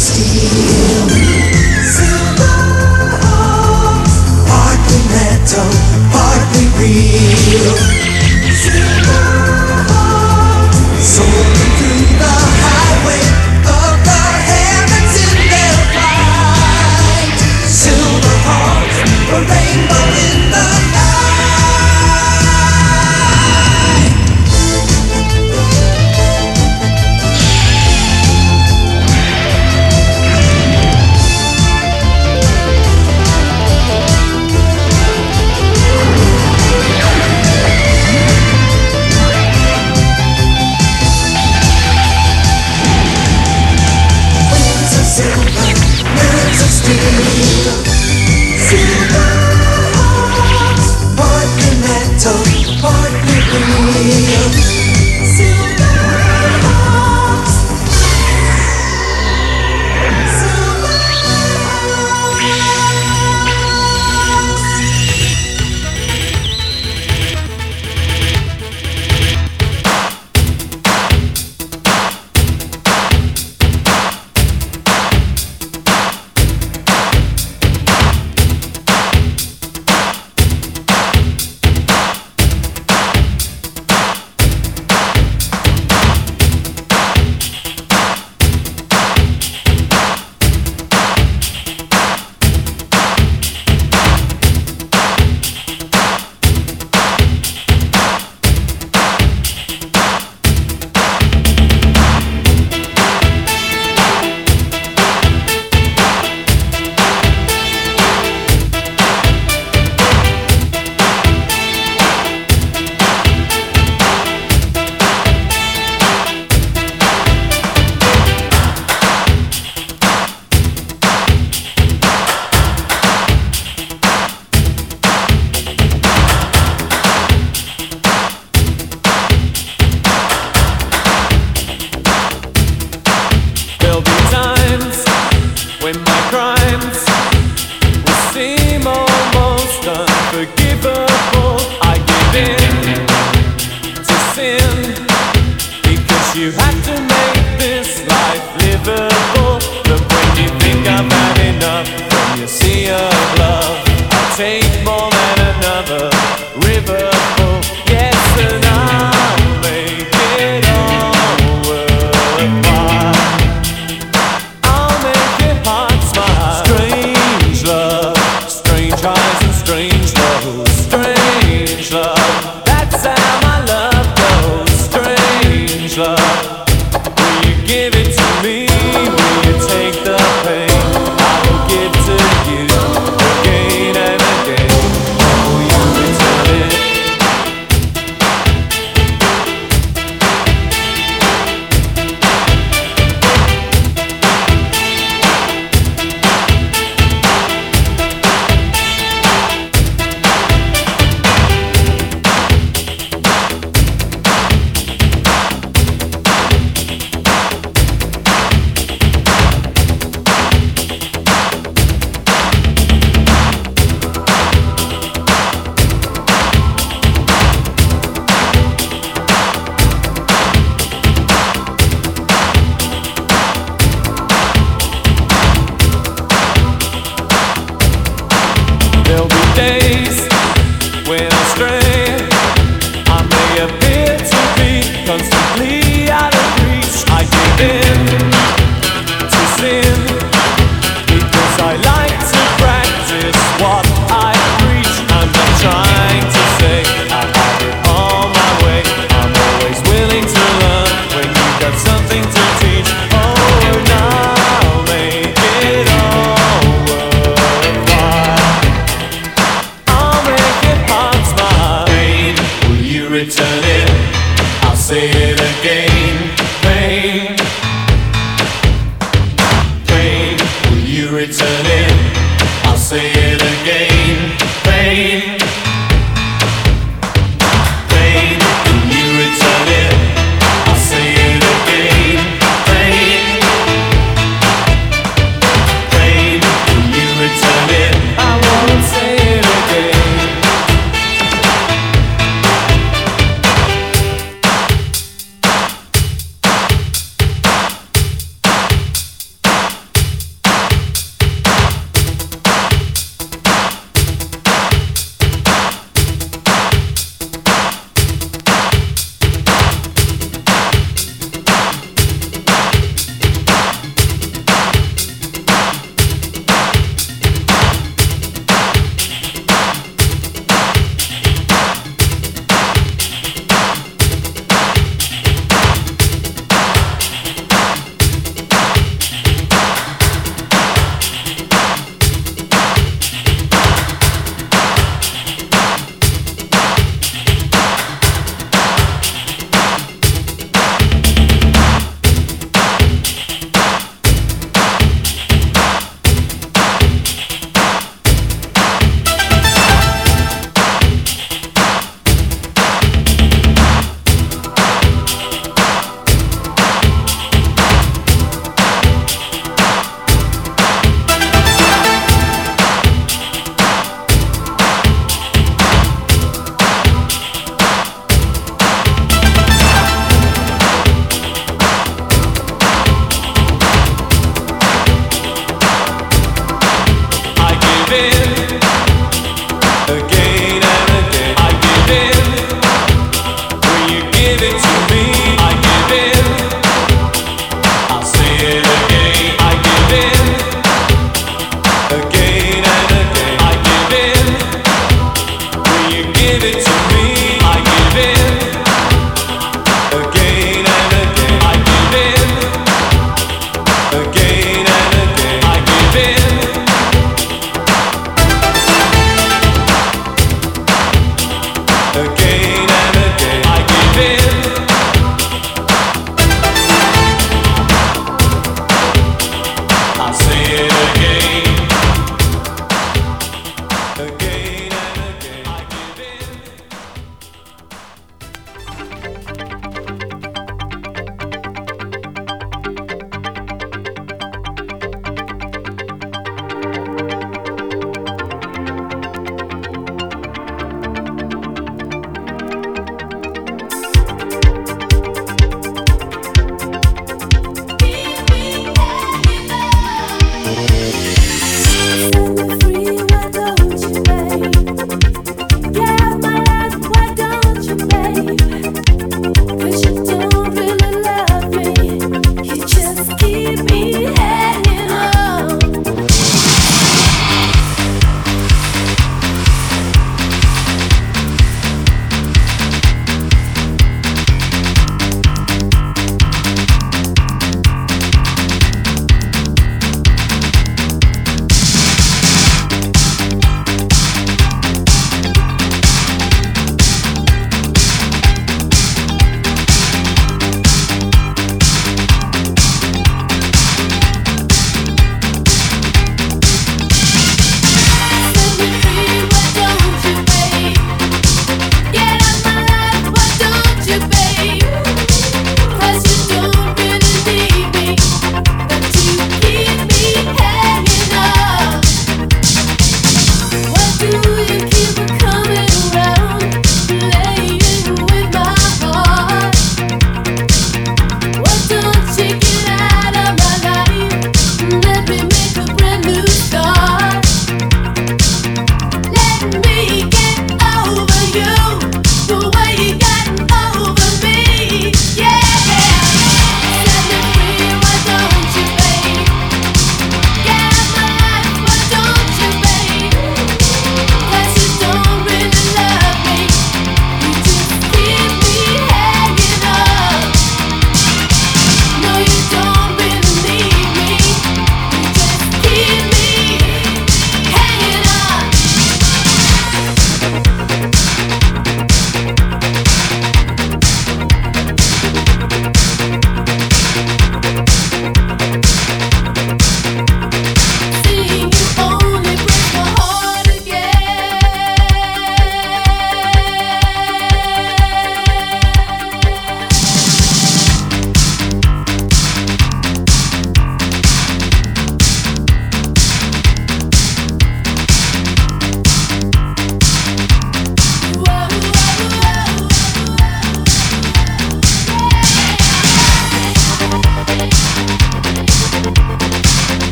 Partly oh, metal, partly real. day.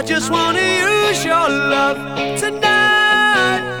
I just wanna use your love tonight.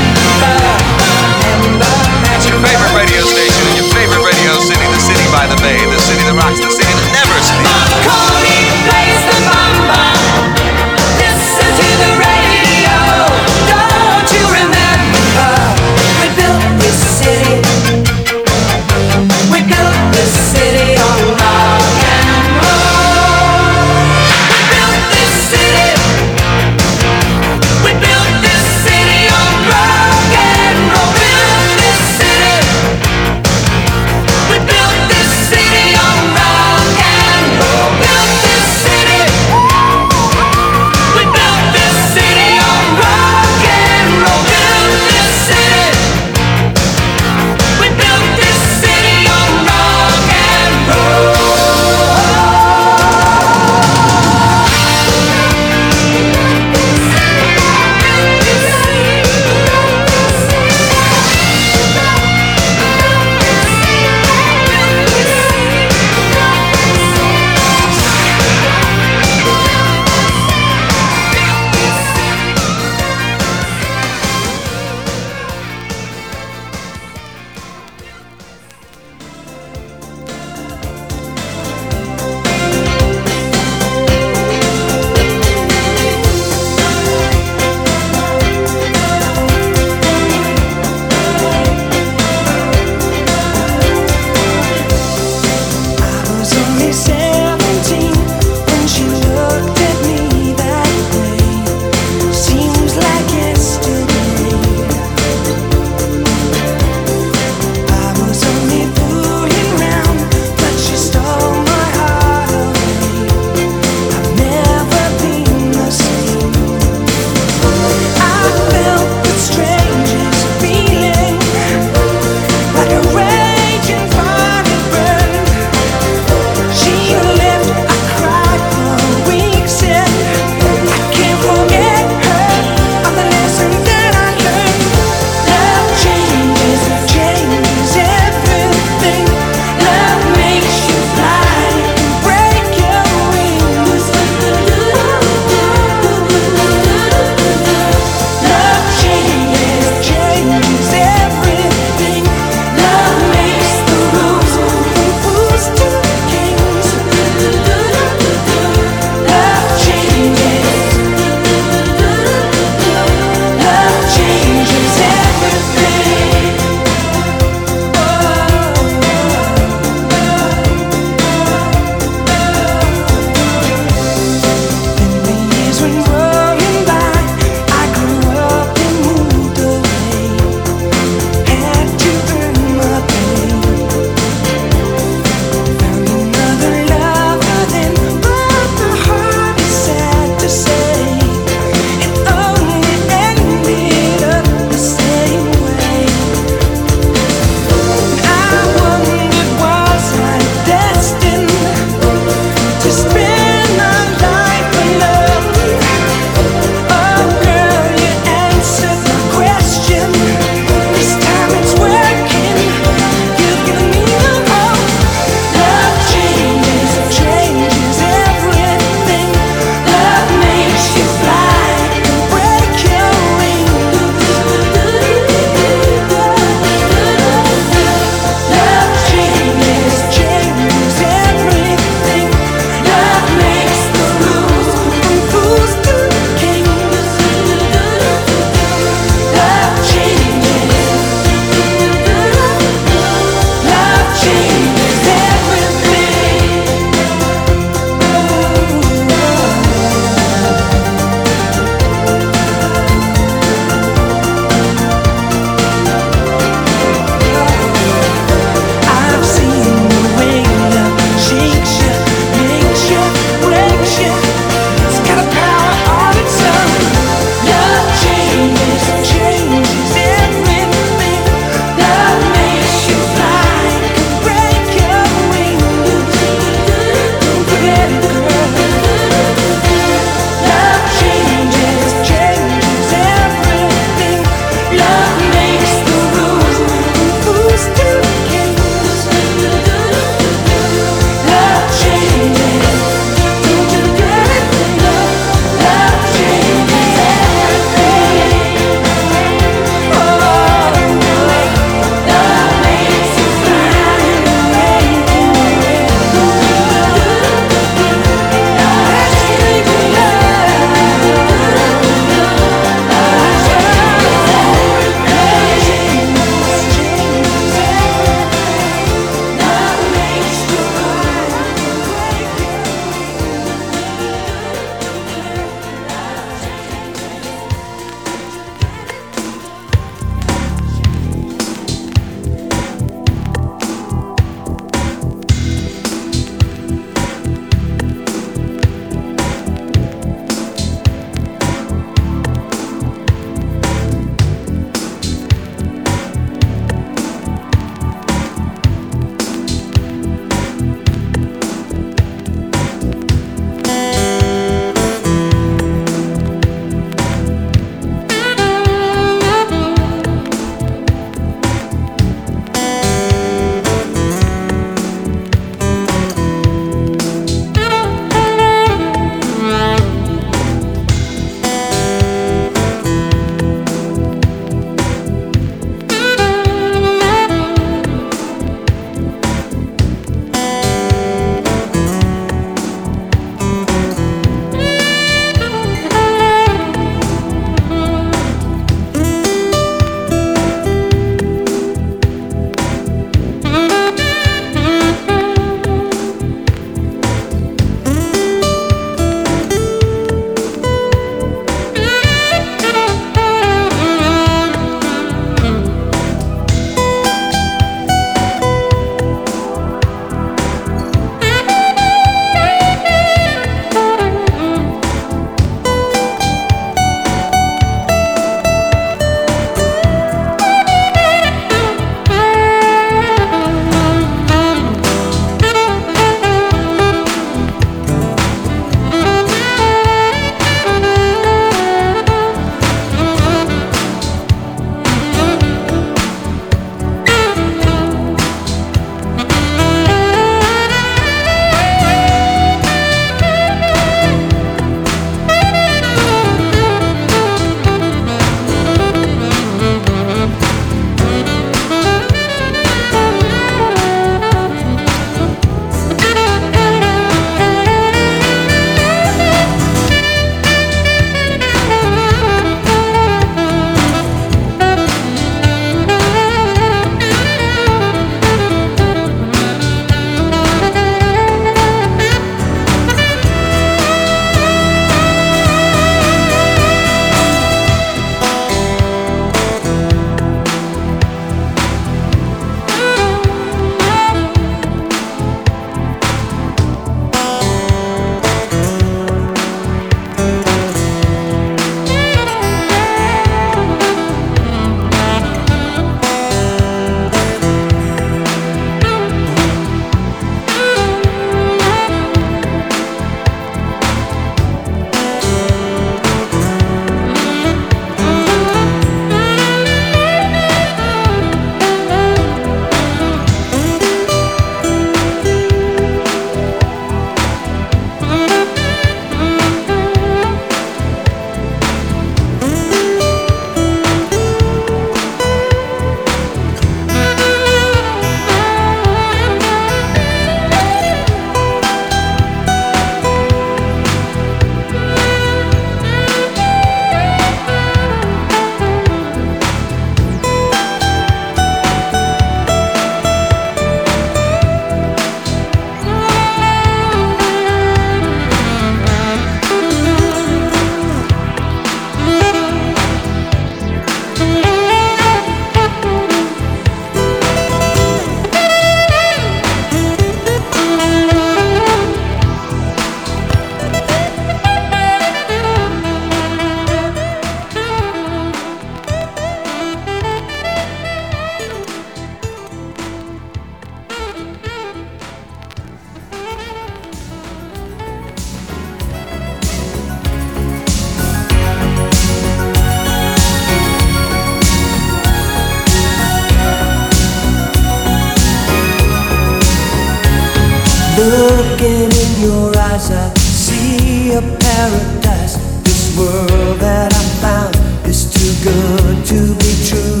Looking in your eyes, I see a paradise. This world that I found is too good to be true.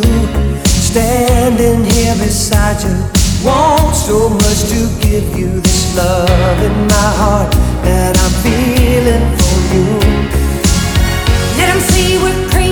Standing here beside you, want so much to give you this love in my heart that I'm feeling for you. Let them see what crazy.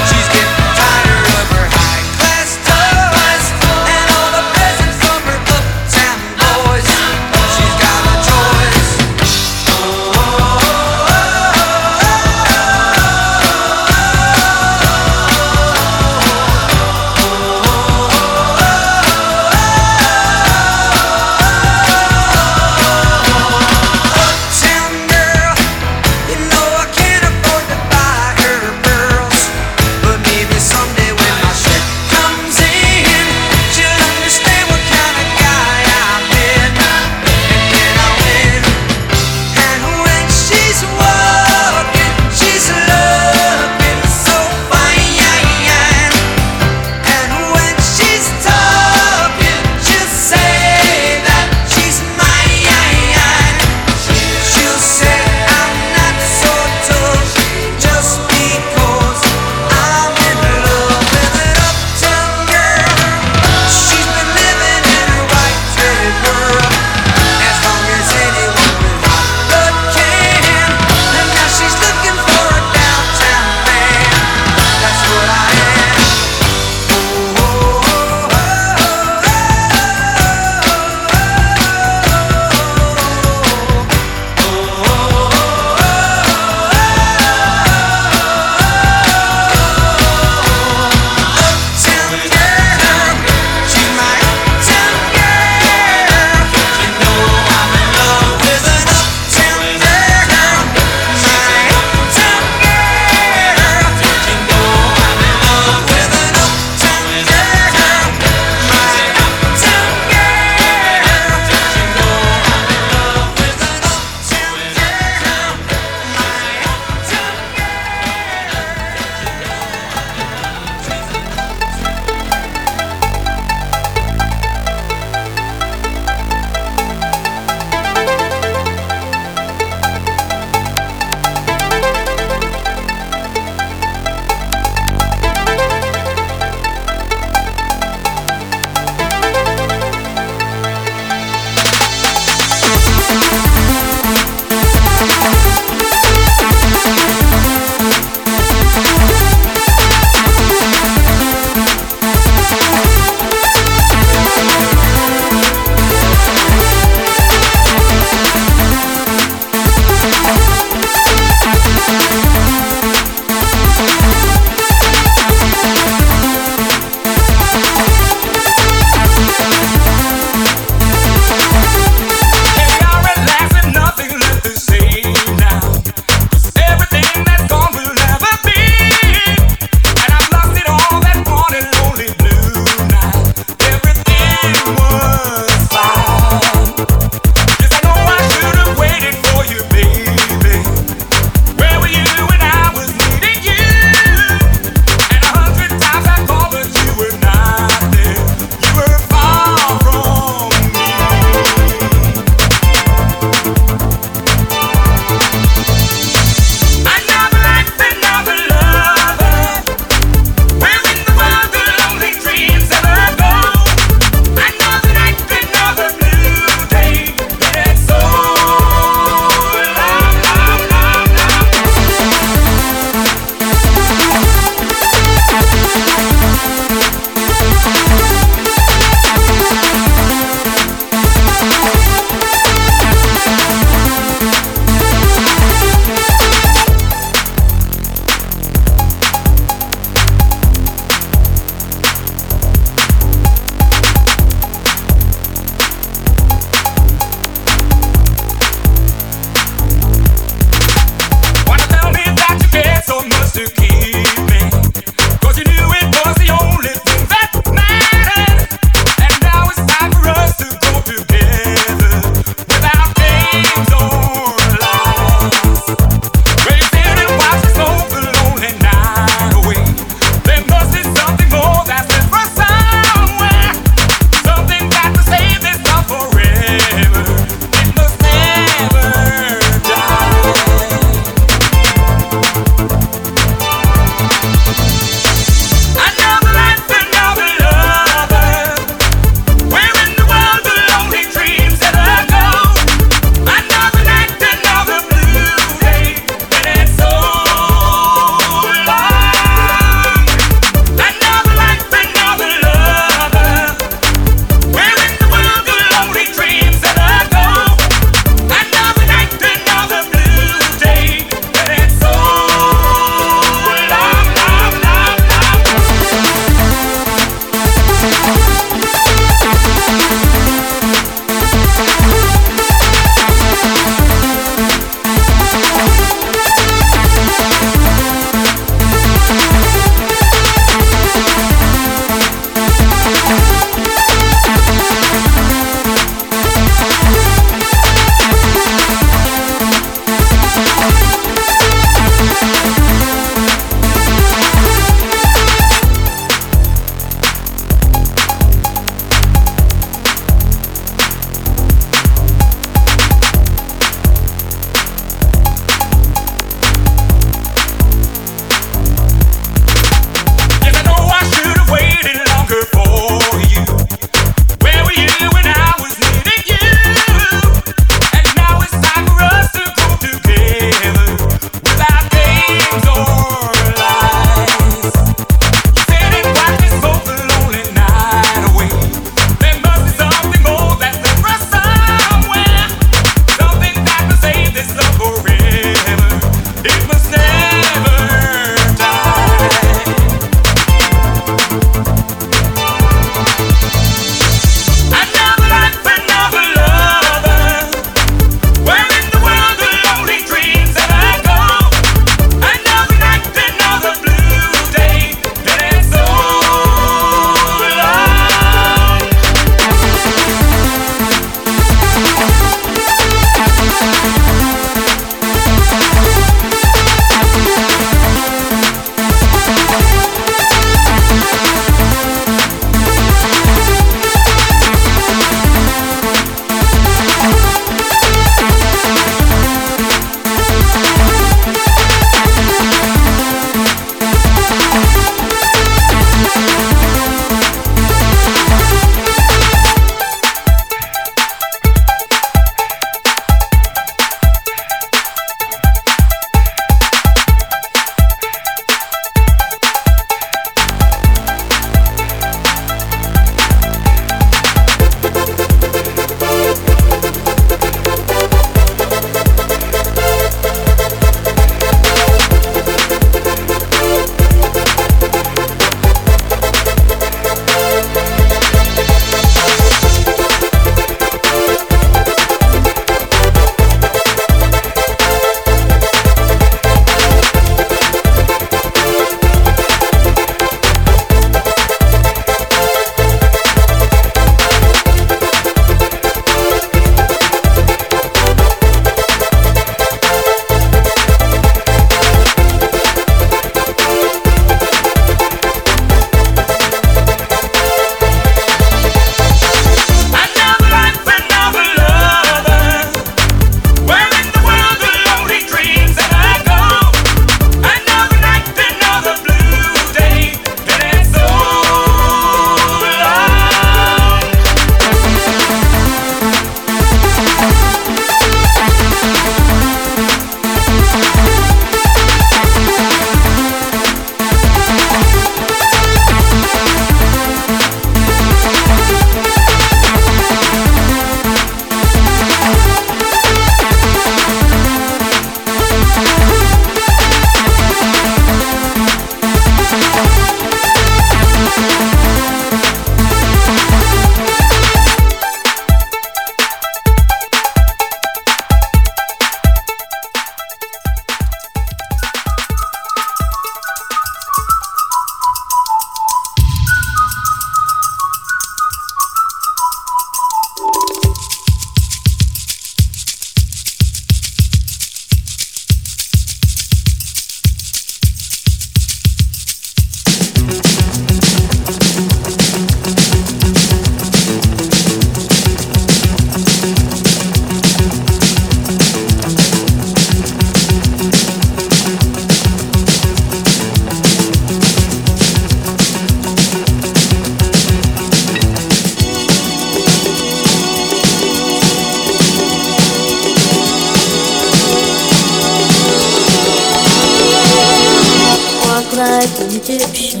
like an Egyptian.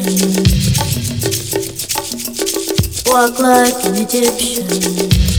Walk like an Egyptian.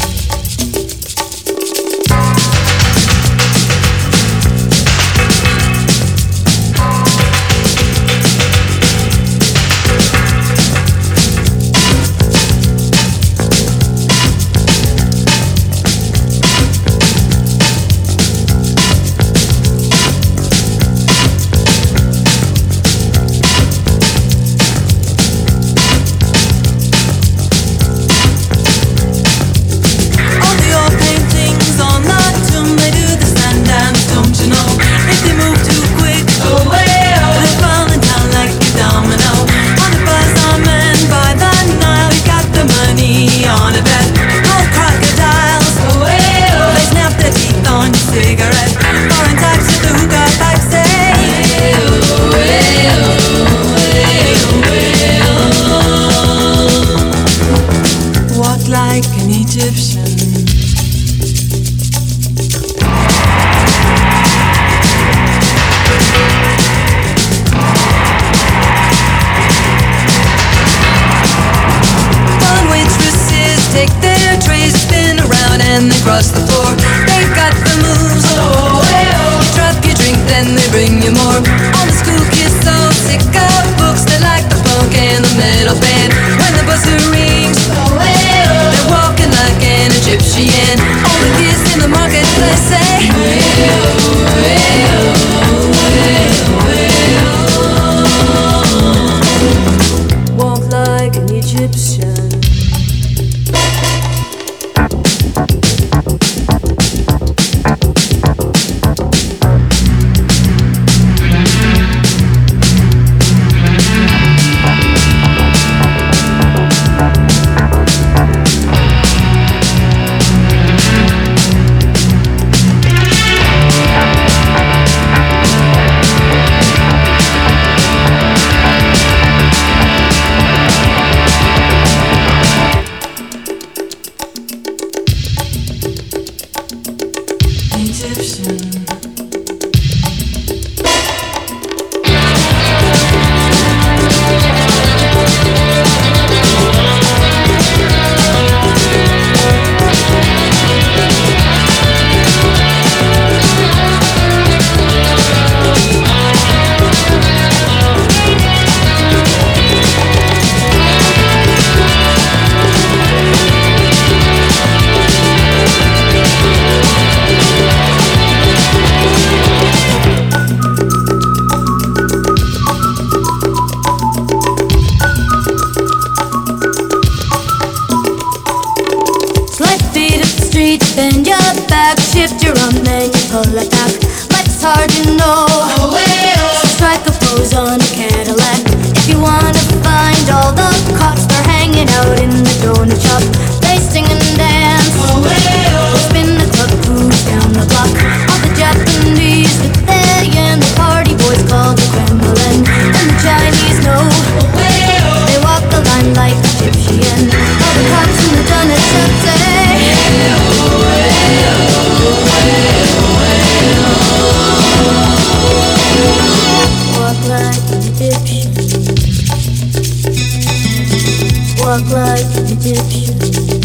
Funk like Egyptian.